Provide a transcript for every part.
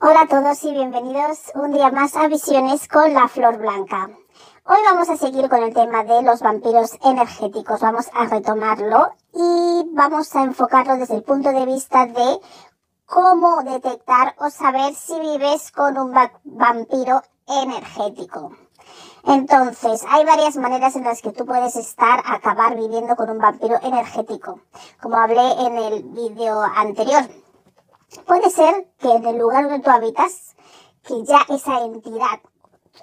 Hola a todos y bienvenidos un día más a Visiones con la Flor Blanca. Hoy vamos a seguir con el tema de los vampiros energéticos, vamos a retomarlo y vamos a enfocarlo desde el punto de vista de cómo detectar o saber si vives con un vampiro energético. Entonces, hay varias maneras en las que tú puedes estar, acabar viviendo con un vampiro energético, como hablé en el vídeo anterior. Puede ser que en el lugar donde tú habitas, que ya esa entidad,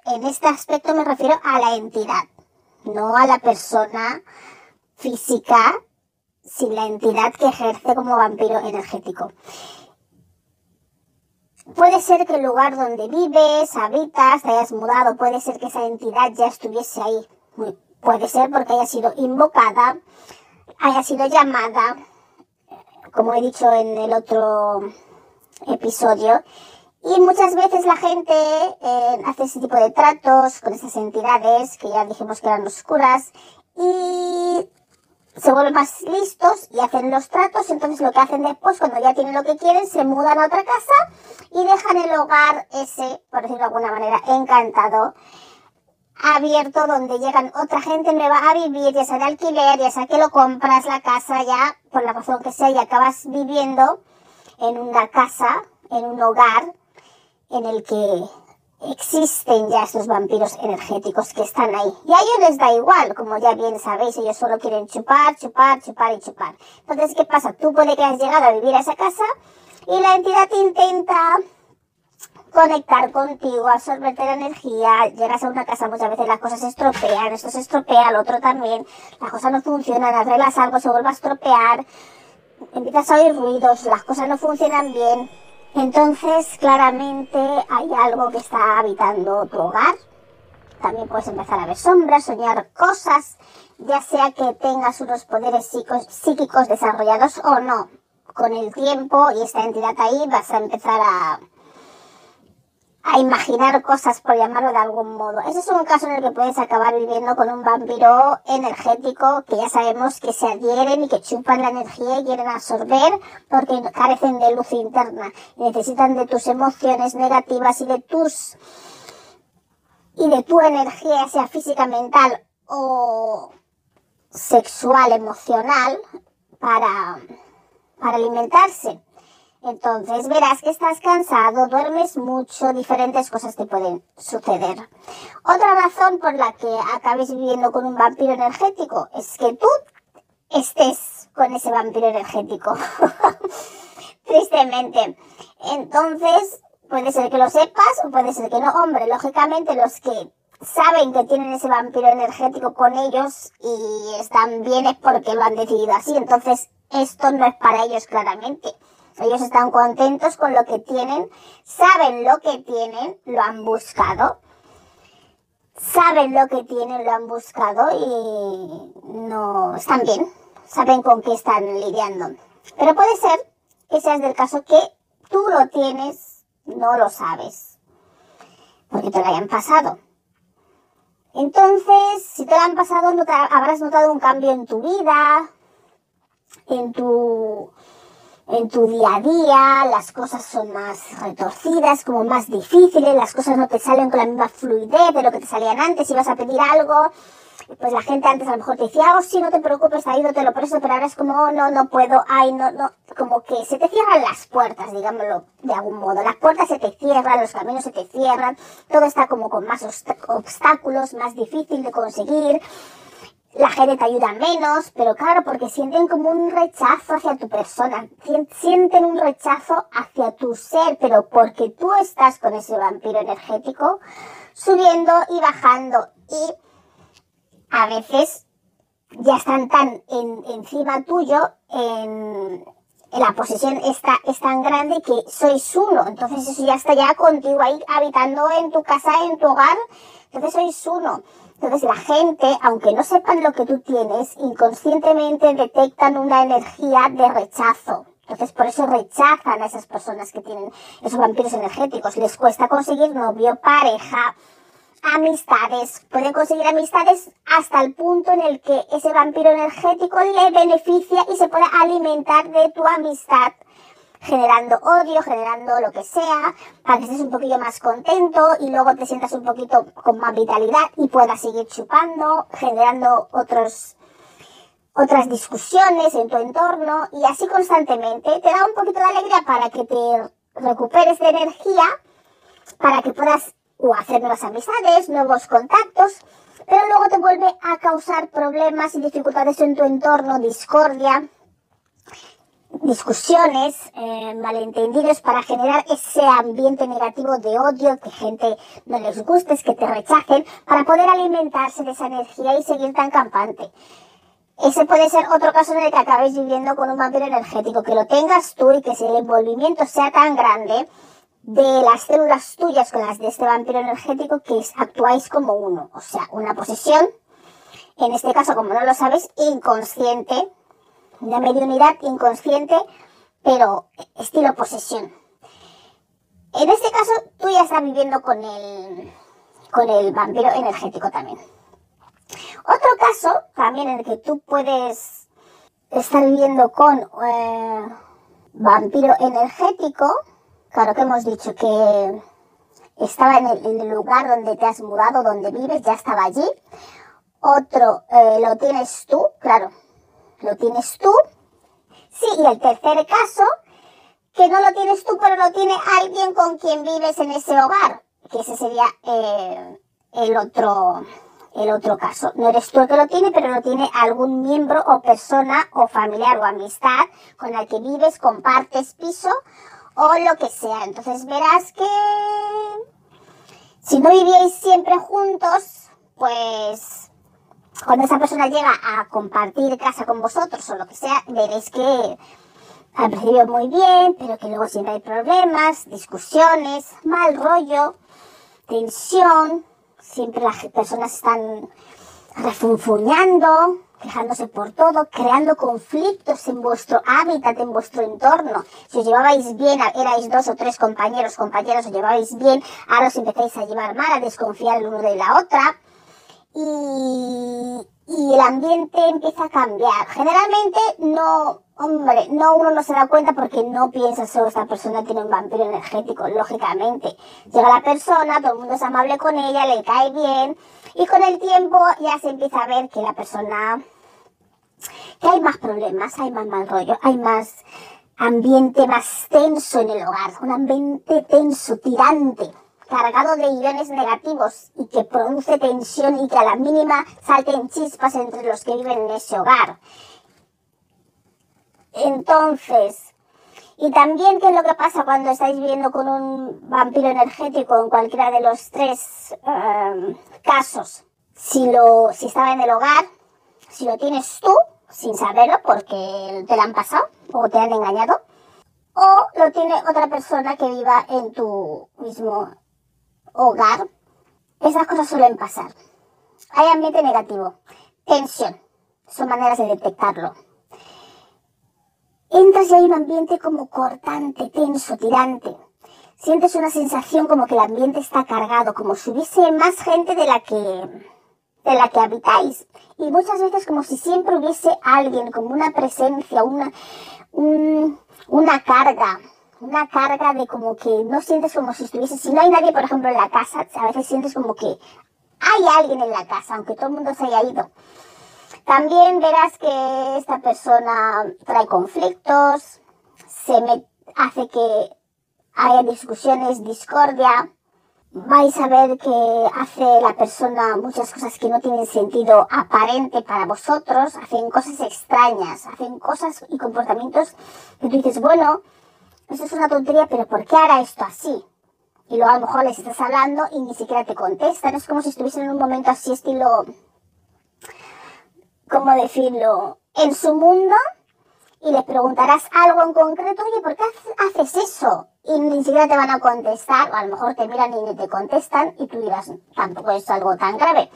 en este aspecto me refiero a la entidad, no a la persona física, sino la entidad que ejerce como vampiro energético. Puede ser que el lugar donde vives, habitas, te hayas mudado, puede ser que esa entidad ya estuviese ahí. Puede ser porque haya sido invocada, haya sido llamada, como he dicho en el otro episodio. Y muchas veces la gente eh, hace ese tipo de tratos con esas entidades que ya dijimos que eran oscuras y se vuelven más listos y hacen los tratos. Entonces lo que hacen después, cuando ya tienen lo que quieren, se mudan a otra casa y dejan el hogar ese, por decirlo de alguna manera, encantado abierto donde llegan otra gente nueva a vivir, ya sea de alquiler, ya sea que lo compras la casa ya, por la razón que sea, y acabas viviendo en una casa, en un hogar en el que existen ya estos vampiros energéticos que están ahí. Y a ellos les da igual, como ya bien sabéis, ellos solo quieren chupar, chupar, chupar y chupar. Entonces, ¿qué pasa? Tú puede que has llegado a vivir a esa casa y la entidad intenta conectar contigo, absorberte la energía, llegas a una casa, muchas veces las cosas se estropean, esto se estropea, el otro también, las cosas no funcionan, arreglas algo, se vuelve a estropear, empiezas a oír ruidos, las cosas no funcionan bien, entonces claramente hay algo que está habitando tu hogar, también puedes empezar a ver sombras, soñar cosas, ya sea que tengas unos poderes psíquicos desarrollados o no. Con el tiempo y esta entidad ahí vas a empezar a a imaginar cosas, por llamarlo de algún modo. Ese es un caso en el que puedes acabar viviendo con un vampiro energético que ya sabemos que se adhieren y que chupan la energía y quieren absorber porque carecen de luz interna necesitan de tus emociones negativas y de tus y de tu energía, sea física, mental o sexual, emocional, para, para alimentarse. Entonces verás que estás cansado, duermes mucho, diferentes cosas te pueden suceder. Otra razón por la que acabes viviendo con un vampiro energético es que tú estés con ese vampiro energético. Tristemente. Entonces, puede ser que lo sepas o puede ser que no. Hombre, lógicamente los que saben que tienen ese vampiro energético con ellos y están bien es porque lo han decidido así. Entonces, esto no es para ellos claramente. Ellos están contentos con lo que tienen, saben lo que tienen, lo han buscado. Saben lo que tienen, lo han buscado y no están bien. Saben con qué están lidiando. Pero puede ser que seas del caso que tú lo tienes, no lo sabes. Porque te lo hayan pasado. Entonces, si te lo han pasado, habrás notado un cambio en tu vida, en tu en tu día a día, las cosas son más retorcidas, como más difíciles, las cosas no te salen con la misma fluidez de lo que te salían antes, si vas a pedir algo, pues la gente antes a lo mejor te decía, oh sí, no te preocupes, ahí no te lo presto, pero ahora es como, oh, no, no puedo, ay, no, no, como que se te cierran las puertas, digámoslo de algún modo, las puertas se te cierran, los caminos se te cierran, todo está como con más obstáculos, más difícil de conseguir, la gente te ayuda menos, pero claro, porque sienten como un rechazo hacia tu persona, sienten un rechazo hacia tu ser, pero porque tú estás con ese vampiro energético subiendo y bajando y a veces ya están tan encima tuyo, en, la posesión está, es tan grande que sois uno. Entonces eso ya está ya contigo ahí habitando en tu casa, en tu hogar. Entonces sois uno. Entonces la gente, aunque no sepan lo que tú tienes, inconscientemente detectan una energía de rechazo. Entonces por eso rechazan a esas personas que tienen esos vampiros energéticos. Les cuesta conseguir novio, pareja, amistades. Pueden conseguir amistades hasta el punto en el que ese vampiro energético le beneficia y se puede alimentar de tu amistad generando odio, generando lo que sea, para que estés un poquillo más contento y luego te sientas un poquito con más vitalidad y puedas seguir chupando, generando otros, otras discusiones en tu entorno y así constantemente. Te da un poquito de alegría para que te recuperes de energía, para que puedas hacer nuevas amistades, nuevos contactos, pero luego te vuelve a causar problemas y dificultades en tu entorno, discordia, discusiones, eh, malentendidos para generar ese ambiente negativo de odio, que gente no les guste, que te rechacen, para poder alimentarse de esa energía y seguir tan campante. Ese puede ser otro caso en el que acabes viviendo con un vampiro energético, que lo tengas tú y que el envolvimiento sea tan grande de las células tuyas con las de este vampiro energético que actuáis como uno, o sea, una posesión, en este caso, como no lo sabes, inconsciente, de mediunidad inconsciente, pero estilo posesión. En este caso, tú ya estás viviendo con el, con el vampiro energético también. Otro caso, también en el que tú puedes estar viviendo con eh, vampiro energético, claro que hemos dicho que estaba en el, lugar donde te has mudado, donde vives, ya estaba allí. Otro eh, lo tienes tú, claro, lo tienes tú. Sí, y el tercer caso, que no lo tienes tú, pero lo tiene alguien con quien vives en ese hogar, que ese sería eh, el otro el otro caso. No eres tú el que lo tiene, pero lo tiene algún miembro o persona o familiar o amistad con la que vives, compartes piso o lo que sea. Entonces verás que si no vivíais siempre juntos, pues cuando esa persona llega a compartir casa con vosotros o lo que sea, veréis que al principio muy bien, pero que luego siempre hay problemas, discusiones, mal rollo, tensión, siempre las personas están refunfuñando, quejándose por todo, creando conflictos en vuestro hábitat, en vuestro entorno. Si os llevabais bien, erais dos o tres compañeros, compañeros, os llevabais bien, ahora os empezáis a llevar mal, a desconfiar el uno de la otra y, y el ambiente empieza a cambiar. Generalmente no, hombre, no uno no se da cuenta porque no piensa solo esta persona tiene un vampiro energético, lógicamente. Llega la persona, todo el mundo es amable con ella, le cae bien y con el tiempo ya se empieza a ver que la persona, que hay más problemas, hay más mal rollo, hay más ambiente más tenso en el hogar, un ambiente tenso, tirante cargado de iones negativos y que produce tensión y que a la mínima salten chispas entre los que viven en ese hogar. Entonces, y también qué es lo que pasa cuando estáis viviendo con un vampiro energético en cualquiera de los tres em, casos. Si, lo, si estaba en el hogar, si lo tienes tú, sin saberlo porque te lo han pasado o te han engañado, o lo tiene otra persona que viva en tu mismo hogar, esas cosas suelen pasar. Hay ambiente negativo, tensión, son maneras de detectarlo. Entras y hay un ambiente como cortante, tenso, tirante. Sientes una sensación como que el ambiente está cargado, como si hubiese más gente de la que, de la que habitáis. Y muchas veces como si siempre hubiese alguien, como una presencia, una, una carga, una carga de como que no sientes como si estuviese, si no hay nadie, por ejemplo, en la casa, a veces sientes como que hay alguien en la casa, aunque todo el mundo se haya ido. También verás que esta persona trae conflictos, se me, hace que haya discusiones, discordia. Vais a ver que hace la persona muchas cosas que no tienen sentido aparente para vosotros, hacen cosas extrañas, hacen cosas y comportamientos que tú dices, bueno, eso es una tontería, pero ¿por qué hará esto así? Y luego a lo mejor les estás hablando y ni siquiera te contestan. Es como si estuviesen en un momento así, estilo, ¿cómo decirlo? En su mundo y les preguntarás algo en concreto, oye, ¿por qué haces eso? Y ni siquiera te van a contestar, o a lo mejor te miran y ni te contestan, y tú dirás, tampoco es algo tan grave.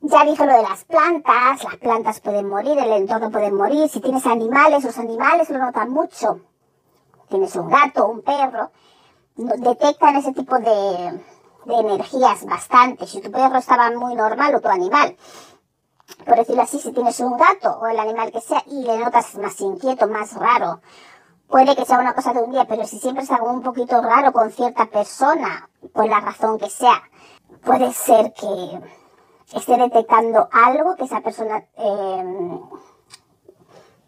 Ya dije lo de las plantas, las plantas pueden morir, el entorno puede morir, si tienes animales, los animales lo notan mucho. Tienes un gato, un perro, detectan ese tipo de, energías bastante. Si tu perro estaba muy normal o tu animal, por decirlo así, si tienes un gato o el animal que sea y le notas más inquieto, más raro, puede que sea una cosa de un día, pero si siempre es algo un poquito raro con cierta persona, por la razón que sea, puede ser que esté detectando algo que esa persona eh,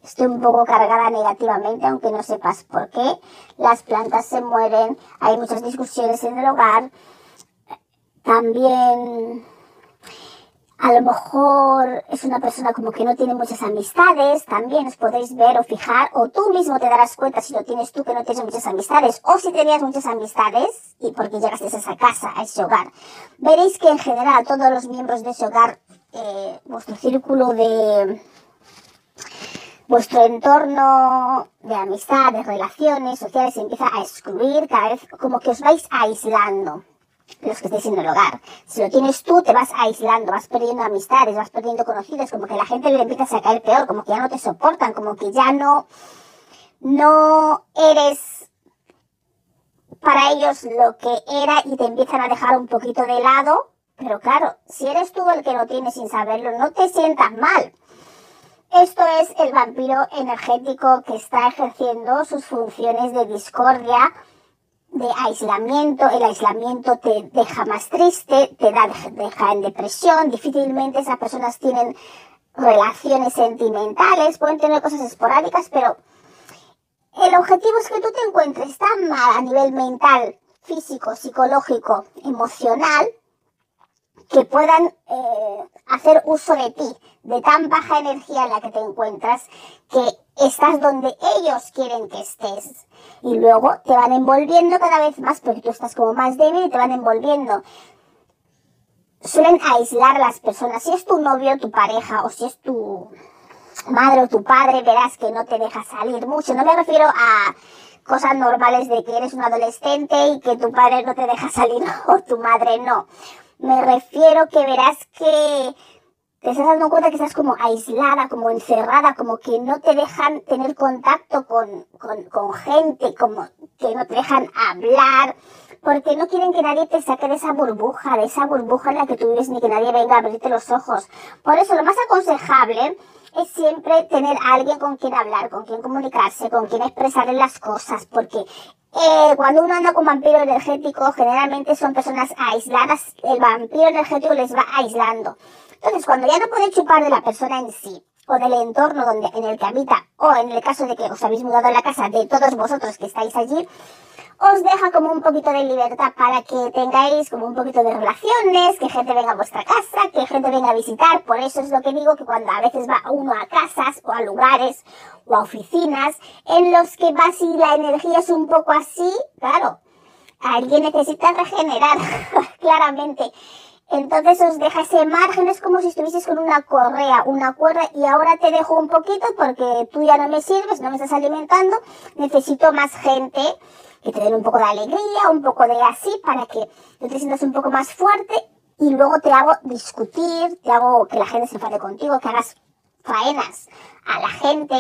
esté un poco cargada negativamente, aunque no sepas por qué. Las plantas se mueren, hay muchas discusiones en el hogar. También a lo mejor es una persona como que no tiene muchas amistades, también os podéis ver o fijar, o tú mismo te darás cuenta si lo tienes tú que no tienes muchas amistades, o si tenías muchas amistades y porque llegaste a esa casa, a ese hogar. Veréis que en general todos los miembros de ese hogar, eh, vuestro círculo de, vuestro entorno de amistad, de relaciones sociales se empieza a excluir cada vez como que os vais aislando los que estéis en el hogar. Si lo tienes tú, te vas aislando, vas perdiendo amistades, vas perdiendo conocidos, como que la gente le empieza a caer peor, como que ya no te soportan, como que ya no, no eres para ellos lo que era y te empiezan a dejar un poquito de lado. Pero claro, si eres tú el que lo tienes sin saberlo, no te sientas mal. Esto es el vampiro energético que está ejerciendo sus funciones de discordia, de aislamiento, el aislamiento te deja más triste, te deja en depresión, difícilmente esas personas tienen relaciones sentimentales, pueden tener cosas esporádicas, pero el objetivo es que tú te encuentres tan mal a nivel mental, físico, psicológico, emocional, que puedan eh, hacer uso de ti, de tan baja energía en la que te encuentras, que estás donde ellos quieren que estés. Y luego te van envolviendo cada vez más, porque tú estás como más débil y te van envolviendo. Suelen aislar las personas. Si es tu novio, tu pareja, o si es tu madre o tu padre, verás que no te deja salir mucho. No me refiero a cosas normales de que eres un adolescente y que tu padre no te deja salir o tu madre no. Me refiero que verás que te estás dando cuenta que estás como aislada, como encerrada, como que no te dejan tener contacto con, con, con, gente, como que no te dejan hablar, porque no quieren que nadie te saque de esa burbuja, de esa burbuja en la que tú vives, ni que nadie venga a abrirte los ojos. Por eso lo más aconsejable es siempre tener alguien con quien hablar, con quien comunicarse, con quien expresarle las cosas, porque eh, cuando uno anda con vampiro energético, generalmente son personas aisladas, el vampiro energético les va aislando. Entonces, cuando ya no puede chupar de la persona en sí, o del entorno donde, en el que habita, o en el caso de que os habéis mudado a la casa de todos vosotros que estáis allí, os deja como un poquito de libertad para que tengáis como un poquito de relaciones, que gente venga a vuestra casa, que gente venga a visitar. Por eso es lo que digo que cuando a veces va uno a casas o a lugares o a oficinas en los que vas y la energía es un poco así, claro, alguien necesita regenerar, claramente. Entonces os deja ese margen, es como si estuvieses con una correa, una cuerda, y ahora te dejo un poquito porque tú ya no me sirves, no me estás alimentando, necesito más gente que te den un poco de alegría, un poco de así, para que tú te sientas un poco más fuerte. Y luego te hago discutir, te hago que la gente se enfade contigo, que hagas faenas a la gente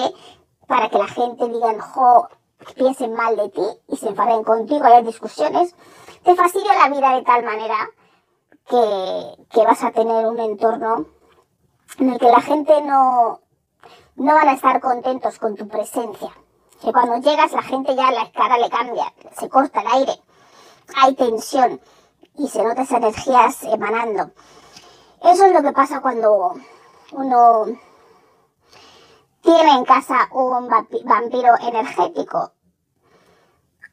para que la gente diga, jo, piensen mal de ti y se enfaden contigo, haya discusiones. Te fastidio la vida de tal manera que, que vas a tener un entorno en el que la gente no, no van a estar contentos con tu presencia que cuando llegas la gente ya la cara le cambia, se corta el aire, hay tensión y se nota esas energías emanando. Eso es lo que pasa cuando uno tiene en casa un vampiro energético.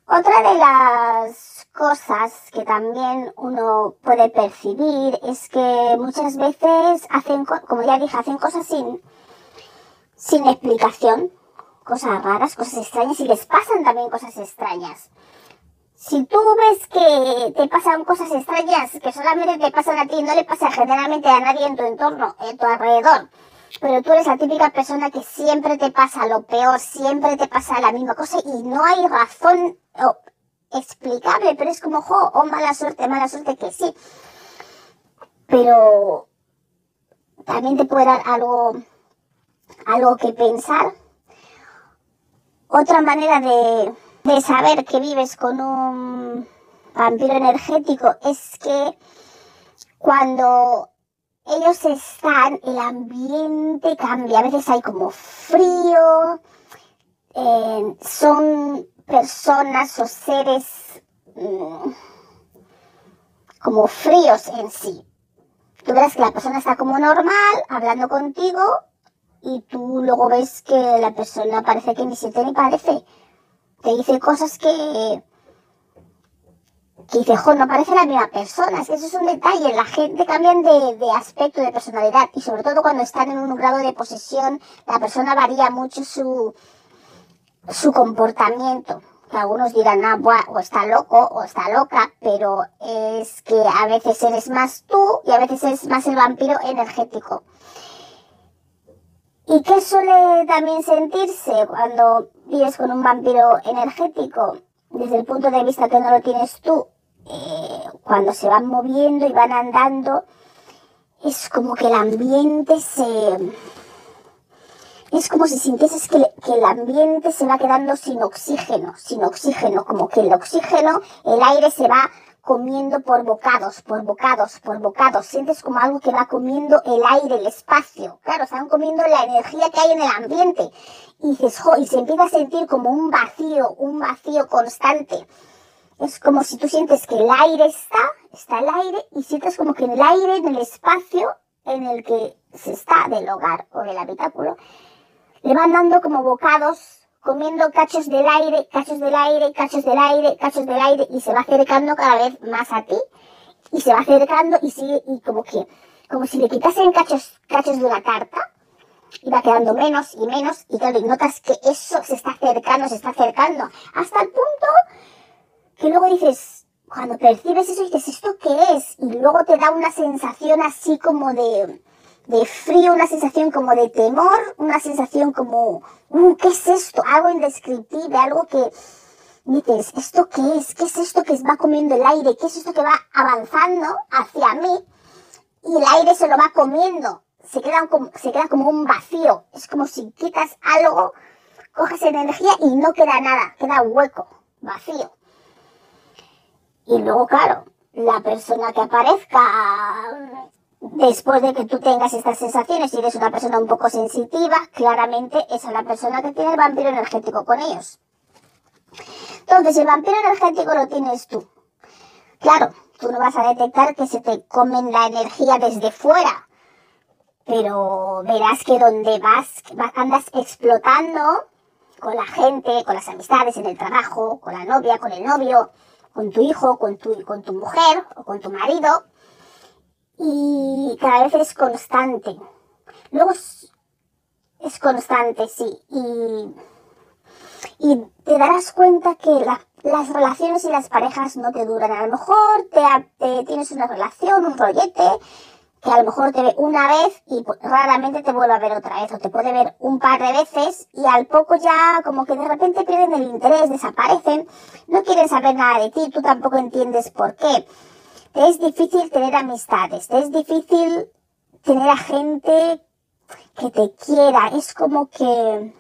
Otra de las cosas que también uno puede percibir es que muchas veces hacen, como ya dije, hacen cosas sin, sin explicación cosas raras, cosas extrañas y les pasan también cosas extrañas. Si tú ves que te pasan cosas extrañas que solamente te pasan a ti no le pasa generalmente a nadie en tu entorno, en tu alrededor, pero tú eres la típica persona que siempre te pasa lo peor, siempre te pasa la misma cosa y no hay razón explicable, pero es como, jo, oh, mala suerte, mala suerte que sí. Pero también te puede dar algo, algo que pensar. Otra manera de, de saber que vives con un vampiro energético es que cuando ellos están, el ambiente cambia, a veces hay como frío, eh, son personas o seres mm, como fríos en sí. Tú verás que la persona está como normal, hablando contigo, y tú luego ves que la persona parece que ni siente ni parece. Te dice cosas que que dice, jo, no parece la misma persona. Es que eso es un detalle. La gente cambia de, de, aspecto, de personalidad. Y sobre todo cuando están en un grado de posesión, la persona varía mucho su, su comportamiento. Que algunos dirán, ah, buah, o está loco o está loca, pero es que a veces eres más tú y a veces es más el vampiro energético. ¿Y qué suele también sentirse cuando vives con un vampiro energético? desde el punto de vista que no lo tienes tú, eh, cuando se van moviendo y van andando, es como que el ambiente se... Es como si sintieses que, que, el ambiente se va quedando sin oxígeno, sin oxígeno, como que el oxígeno, el aire se va comiendo por bocados, por bocados, por bocados. Sientes como algo que va comiendo el aire, el espacio. Claro, están comiendo la energía que hay en el ambiente y se empieza a sentir como un vacío, un vacío constante. Es como si tú sientes que el aire está, está el aire, y sientes como que en el aire, en el espacio en el que se está del hogar o del habitáculo, le van dando como bocados, comiendo cachos del aire, cachos del aire, cachos del aire, cachos del aire, y se va acercando cada vez más a ti, y se va acercando y sigue, y como que, como si le quitasen cachos, cachos de una tarta, y va quedando menos y menos y claro, y notas que eso se está acercando, se está acercando, hasta el punto que luego dices, cuando percibes eso dices, ¿esto qué es? Y luego te da una sensación así como de, de frío, una sensación como de temor, una sensación como, uh, ¿qué es esto? Algo indescriptible, algo que dices, ¿esto qué es? ¿Qué es esto que va comiendo el aire? ¿Qué es esto que va avanzando hacia mí? Y el aire se lo va comiendo se queda, como, se queda como un vacío. Es como si quitas algo, coges energía y no queda nada, queda hueco, vacío. Y luego, claro, la persona que aparezca después de que tú tengas estas sensaciones, si eres una persona un poco sensitiva, claramente esa es la persona que tiene el vampiro energético con ellos. Entonces, el vampiro energético lo tienes tú. Claro, tú no vas a detectar que se te comen la energía desde fuera, pero verás que donde vas, andas explotando con la gente, con las amistades, en el trabajo, con la novia, con el novio, con tu hijo, con tu, con tu mujer o con tu marido, y cada vez es constante. Luego es, constante, sí, y, te darás cuenta que las relaciones y las parejas no te duran. A lo mejor te tienes una relación, un rollete, que a lo mejor te ve una vez y raramente te vuelve a ver otra vez, o te puede ver un par de veces y al poco ya como que de repente pierden el interés, desaparecen, no quieren saber nada de ti, tú tampoco entiendes por qué. Te es difícil tener amistades, te es difícil tener a gente que te quiera, es como que,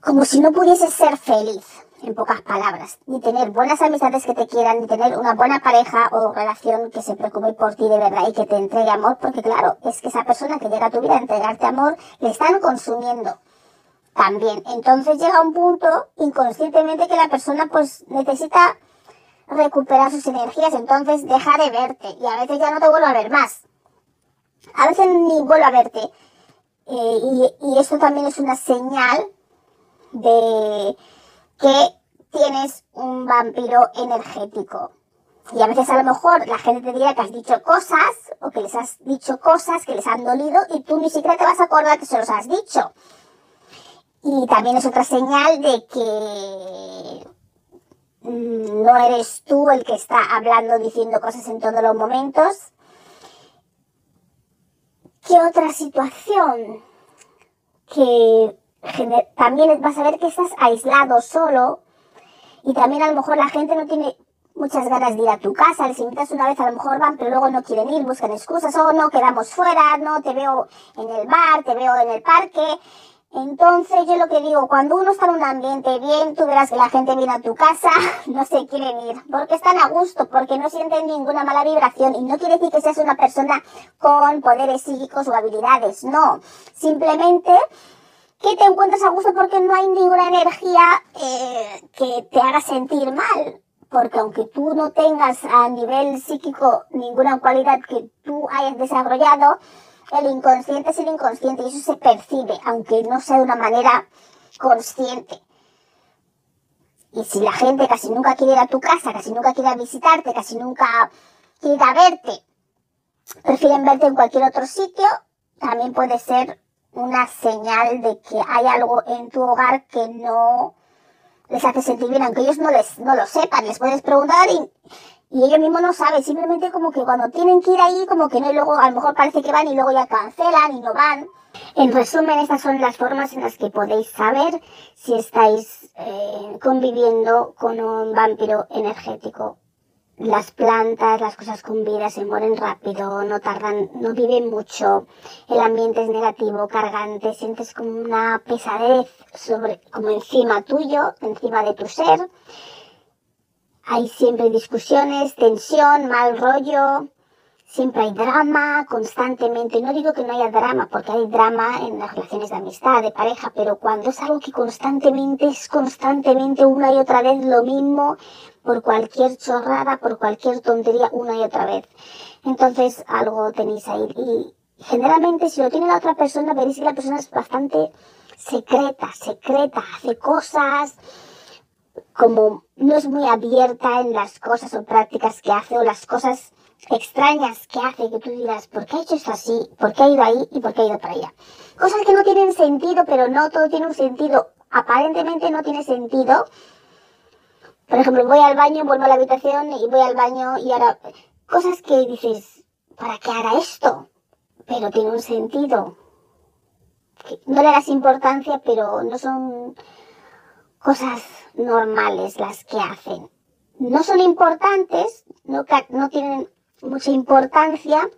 como si no pudieses ser feliz en pocas palabras, ni tener buenas amistades que te quieran, ni tener una buena pareja o relación que se preocupe por ti de verdad y que te entregue amor, porque claro, es que esa persona que llega a tu vida a entregarte amor, le están consumiendo también. Entonces llega un punto inconscientemente que la persona pues necesita recuperar sus energías, entonces deja de verte y a veces ya no te vuelve a ver más. A veces ni vuelve a verte. Eh, y, y también es una señal de que tienes un vampiro energético. Y a veces a lo mejor la gente te dirá que has dicho cosas o que les has dicho cosas que les han dolido y tú ni siquiera te vas a acordar que se los has dicho. Y también es otra señal de que no eres tú el que está hablando, diciendo cosas en todos los momentos. ¿Qué otra situación? Que también vas a ver que estás aislado solo y también a lo mejor la gente no tiene muchas ganas de ir a tu casa, les invitas una vez, a lo mejor van, pero luego no quieren ir, buscan excusas, o no, quedamos fuera, no, te veo en el bar, te veo en el parque. Entonces yo lo que digo, cuando uno está en un ambiente bien, tú verás que la gente viene a tu casa, no se quieren ir, porque están a gusto, porque no sienten ninguna mala vibración y no quiere decir que seas una persona con poderes psíquicos o habilidades, no, simplemente que te encuentras a gusto porque no hay ninguna energía eh, que te haga sentir mal. Porque aunque tú no tengas a nivel psíquico ninguna cualidad que tú hayas desarrollado, el inconsciente es el inconsciente y eso se percibe, aunque no sea de una manera consciente. Y si la gente casi nunca quiere ir a tu casa, casi nunca quiere visitarte, casi nunca quiere ir a verte, prefieren verte en cualquier otro sitio, también puede ser una señal de que hay algo en tu hogar que no les hace sentir bien, aunque ellos no, les, no lo sepan, les puedes preguntar y, y ellos mismos no saben, simplemente como que cuando tienen que ir ahí, como que no, y luego a lo mejor parece que van y luego ya cancelan y no van. En resumen, estas son las formas en las que podéis saber si estáis eh, conviviendo con un vampiro energético las plantas, las cosas con vida se mueren rápido, no tardan, no viven mucho, el ambiente es negativo, cargante, sientes como una pesadez sobre, como encima tuyo, encima de tu ser. Hay siempre discusiones, tensión, mal rollo, siempre hay drama constantemente. No digo que no haya drama, porque hay drama en las relaciones de amistad, de pareja, pero cuando es algo que constantemente es constantemente una y otra vez lo mismo, por cualquier chorrada, por cualquier tontería una y otra vez. Entonces algo tenéis ahí. Y generalmente si lo tiene la otra persona, veréis que la persona es bastante secreta, secreta, hace cosas como no es muy abierta en las cosas o prácticas que hace o las cosas extrañas que hace que tú dirás, ¿por qué ha hecho esto así? ¿Por qué ha ido ahí? ¿Y por qué ha ido para allá? Cosas que no tienen sentido, pero no todo tiene un sentido. Aparentemente no tiene sentido, por ejemplo, voy al baño, vuelvo a la habitación y voy al baño y ahora cosas que dices, ¿para qué hará esto? Pero tiene un sentido. No le das importancia, pero no son cosas normales las que hacen. No son importantes, no, no tienen mucha importancia,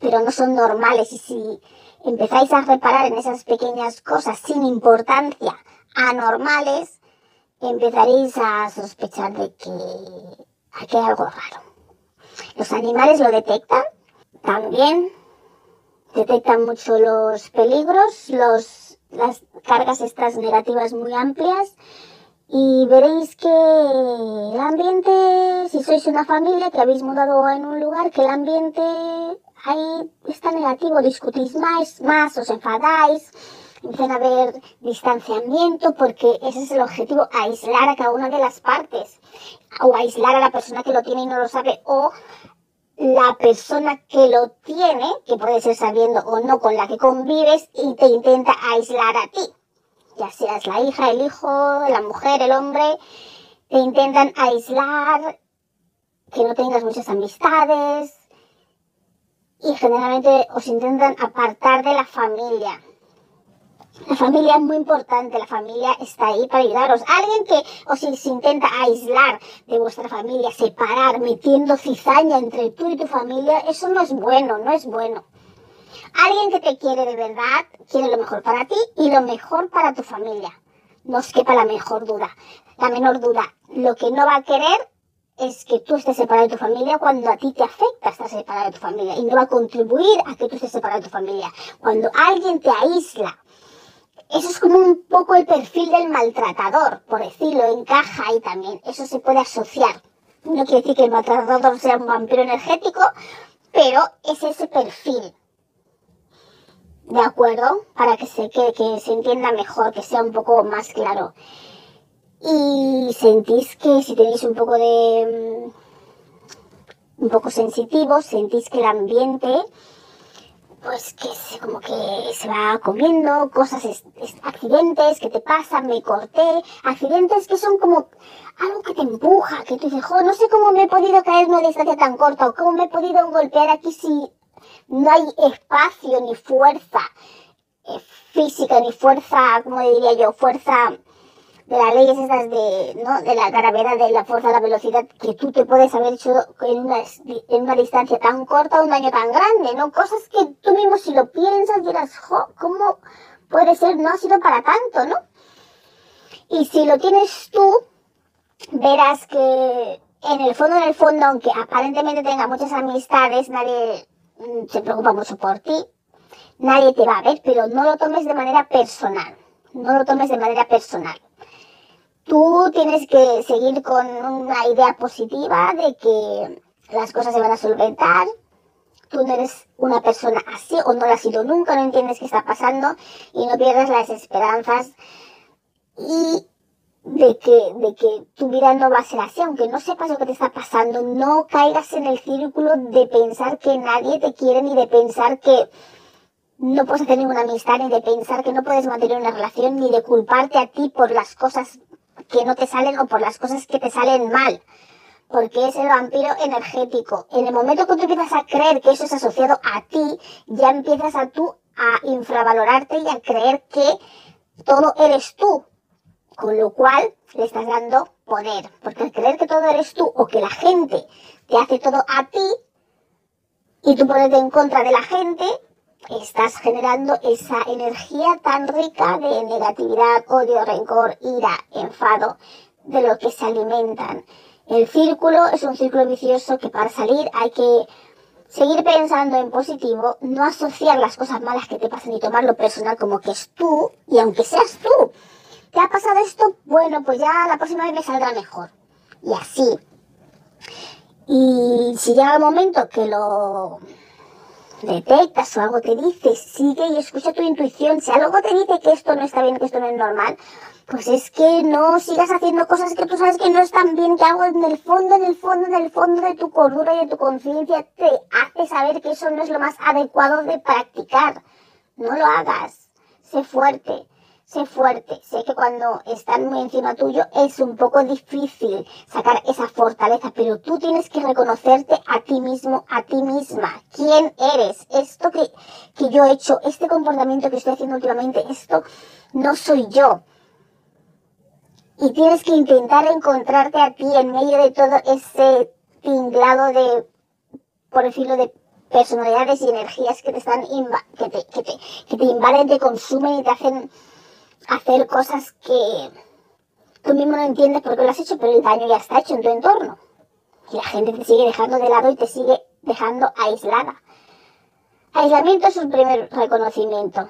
pero no son normales. Y si empezáis a reparar en esas pequeñas cosas sin importancia, anormales, empezaréis a sospechar de que aquí hay algo raro. Los animales lo detectan también, detectan mucho los peligros, los, las cargas estas negativas muy amplias y veréis que el ambiente, si sois una familia que habéis mudado en un lugar, que el ambiente ahí está negativo, discutís más, más os enfadáis, empiezan a haber distanciamiento porque ese es el objetivo, aislar a cada una de las partes o aislar a la persona que lo tiene y no lo sabe o la persona que lo tiene, que puede ser sabiendo o no con la que convives y te intenta aislar a ti. Ya seas la hija, el hijo, la mujer, el hombre, te intentan aislar, que no tengas muchas amistades y generalmente os intentan apartar de la familia. La familia es muy importante, la familia está ahí para ayudaros. Alguien que os intenta aislar de vuestra familia, separar, metiendo cizaña entre tú y tu familia, eso no es bueno, no es bueno. Alguien que te quiere de verdad, quiere lo mejor para ti y lo mejor para tu familia. No os quepa la mejor duda, la menor duda. Lo que no va a querer es que tú estés separado de tu familia cuando a ti te afecta estar separado de tu familia y no va a contribuir a que tú estés separado de tu familia. Cuando alguien te aísla, eso es como un poco el perfil del maltratador, por decirlo, encaja ahí también. Eso se puede asociar. No quiere decir que el maltratador sea un vampiro energético, pero es ese perfil. ¿De acuerdo? Para que se, que, que se entienda mejor, que sea un poco más claro. Y sentís que si tenéis un poco de... Mm, un poco sensitivo, sentís que el ambiente pues que se, como que se va comiendo, cosas, accidentes que te pasan, me corté, accidentes que son como algo que te empuja, que tú dices, no sé cómo me he podido caer una distancia tan corta, o cómo me he podido golpear aquí si no hay espacio ni fuerza eh, física, ni fuerza, como diría yo, fuerza de las leyes estas de, ¿no? de la gravedad, de la fuerza, de la velocidad, que tú te puedes haber hecho en una, en una distancia tan corta un daño tan grande, ¿no? Cosas que tú mismo si lo piensas dirás, jo, ¿cómo puede ser? No ha sido para tanto, ¿no? Y si lo tienes tú, verás que en el fondo, en el fondo, aunque aparentemente tenga muchas amistades, nadie mm, se preocupa mucho por ti, nadie te va a ver, pero no lo tomes de manera personal, no lo tomes de manera personal. Tú tienes que seguir con una idea positiva de que las cosas se van a solventar. Tú no eres una persona así o no lo has sido nunca, no entiendes qué está pasando y no pierdas las esperanzas y de que, de que tu vida no va a ser así, aunque no sepas lo que te está pasando, no caigas en el círculo de pensar que nadie te quiere ni de pensar que no puedes hacer ninguna amistad ni de pensar que no puedes mantener una relación ni de culparte a ti por las cosas que no te salen o por las cosas que te salen mal. Porque es el vampiro energético. En el momento que tú empiezas a creer que eso es asociado a ti, ya empiezas a tú a infravalorarte y a creer que todo eres tú. Con lo cual le estás dando poder. Porque al creer que todo eres tú o que la gente te hace todo a ti y tú ponerte en contra de la gente, estás generando esa energía tan rica de negatividad, odio, rencor, ira, enfado, de lo que se alimentan. El círculo es un círculo vicioso que para salir hay que seguir pensando en positivo, no asociar las cosas malas que te pasan y tomarlo personal como que es tú, y aunque seas tú, ¿te ha pasado esto? Bueno, pues ya la próxima vez me saldrá mejor. Y así. Y si llega el momento que lo detectas o algo te dice, sigue y escucha tu intuición. Si algo te dice que esto no está bien, que esto no es normal, pues es que no sigas haciendo cosas que tú sabes que no están bien, que algo en el fondo, en el fondo, en el fondo de tu cordura y de tu conciencia te hace saber que eso no es lo más adecuado de practicar. No lo hagas. Sé fuerte sé fuerte. Sé que cuando están muy encima tuyo es un poco difícil sacar esa fortaleza, pero tú tienes que reconocerte a ti mismo, a ti misma. ¿Quién eres? Esto que, que yo he hecho, este comportamiento que estoy haciendo últimamente, esto no soy yo. Y tienes que intentar encontrarte a ti en medio de todo ese tinglado de, por decirlo, de personalidades y energías que te están que te, que te, que te invaden, te consumen y te hacen hacer cosas que tú mismo no entiendes por qué lo has hecho, pero el daño ya está hecho en tu entorno. Y la gente te sigue dejando de lado y te sigue dejando aislada. Aislamiento es un primer reconocimiento.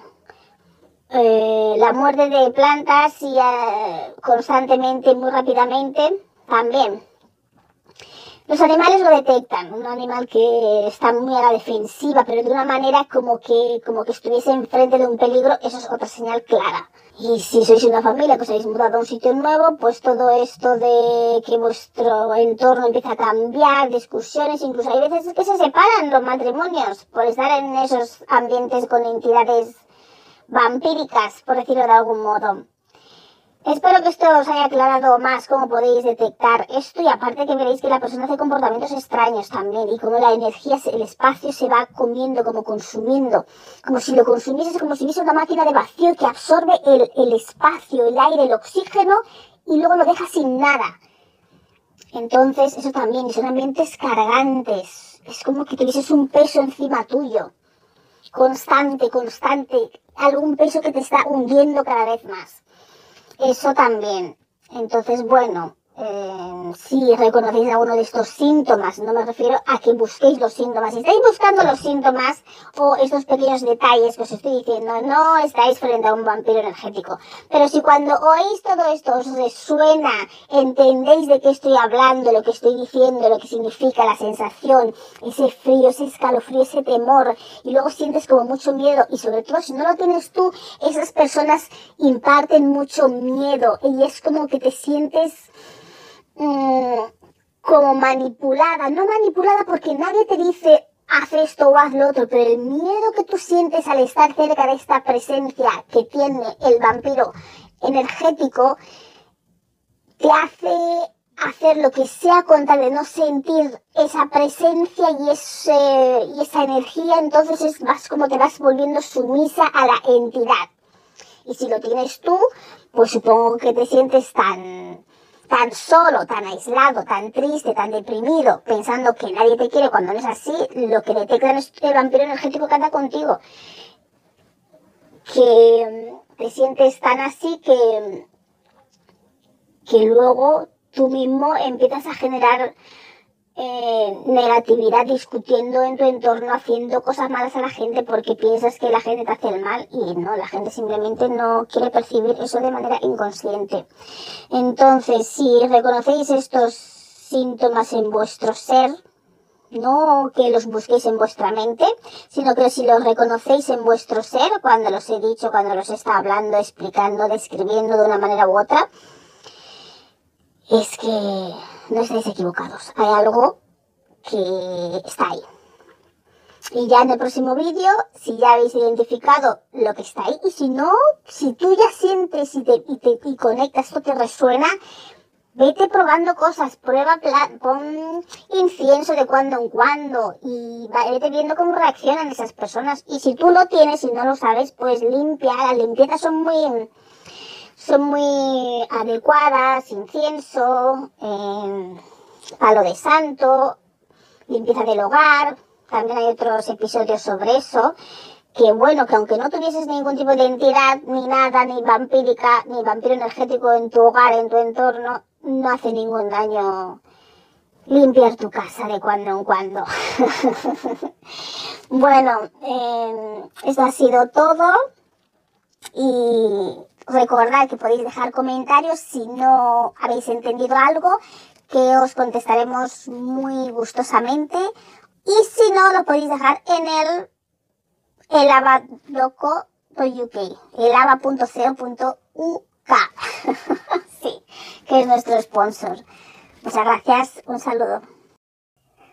Eh, la muerte de plantas y eh, constantemente, muy rápidamente, también. Los animales lo detectan, un animal que está muy a la defensiva, pero de una manera como que, como que estuviese enfrente de un peligro, eso es otra señal clara. Y si sois una familia que os habéis mudado a un sitio nuevo, pues todo esto de que vuestro entorno empieza a cambiar, discusiones, incluso hay veces que se separan los matrimonios por estar en esos ambientes con entidades vampíricas, por decirlo de algún modo. Espero que esto os haya aclarado más cómo podéis detectar esto y aparte que veréis que la persona hace comportamientos extraños también y cómo la energía, el espacio se va comiendo, como consumiendo, como si lo consumieses, como si hubiese una máquina de vacío que absorbe el, espacio, el aire, el oxígeno y luego lo deja sin nada. Entonces, eso también, son ambientes cargantes. Es como que tuvieses un peso encima tuyo. Constante, constante. Algún peso que te está hundiendo cada vez más. Eso también. Entonces, bueno, eh, si reconocéis alguno de estos síntomas, no me refiero a que busquéis los síntomas. Si estáis buscando los síntomas o estos pequeños detalles que os estoy diciendo, no estáis frente a un vampiro energético. Pero si cuando oís todo esto os resuena, entendéis de qué estoy hablando, lo que estoy diciendo, lo que significa la sensación, ese frío, ese escalofrío, ese temor, y luego sientes como mucho miedo, y sobre todo si no lo tienes tú, esas personas imparten mucho miedo, y es como que te sientes Mm, como manipulada, no manipulada porque nadie te dice haz esto o haz lo otro, pero el miedo que tú sientes al estar cerca de esta presencia que tiene el vampiro energético te hace hacer lo que sea con tal de no sentir esa presencia y, y esa energía, entonces es más como te vas volviendo sumisa a la entidad. Y si lo tienes tú, pues supongo que te sientes tan, tan solo, tan aislado, tan triste, tan deprimido, pensando que nadie te quiere cuando no es así, lo que detectan es el vampiro energético que anda contigo. Que mm, te sientes tan así que, que luego tú mismo empiezas a generar eh, negatividad discutiendo en tu entorno, haciendo cosas malas a la gente porque piensas que la gente te hace el mal y no, la gente simplemente no quiere percibir eso de manera inconsciente. Entonces, si reconocéis estos síntomas en vuestro ser, no que los busquéis en vuestra mente, sino que si los reconocéis en vuestro ser, cuando los he dicho, cuando los está hablando, explicando, describiendo de una manera u otra, es que no estáis equivocados. Hay algo que está ahí. Y ya en el próximo vídeo, si ya habéis identificado lo que está ahí, y si no, si tú ya sientes y te, y conectas, esto te resuena, vete probando cosas, prueba, pon incienso de cuando en cuando y vete viendo cómo reaccionan esas personas. Y si tú lo tienes y no lo sabes, pues limpia, las limpiezas son muy son muy adecuadas, incienso, eh, palo de santo, limpieza del hogar, también hay otros episodios sobre eso, que bueno, que aunque no tuvieses ningún tipo de entidad, ni nada, ni vampírica, ni vampiro energético en tu hogar, en tu entorno, no hace ningún daño limpiar tu casa de cuando en cuando. bueno, eh, eso ha sido todo y Recordad que podéis dejar comentarios si no habéis entendido algo, que os contestaremos muy gustosamente. Y si no, lo podéis dejar en el elava.co.uk, elava.co.uk. sí, que es nuestro sponsor. Muchas gracias, un saludo.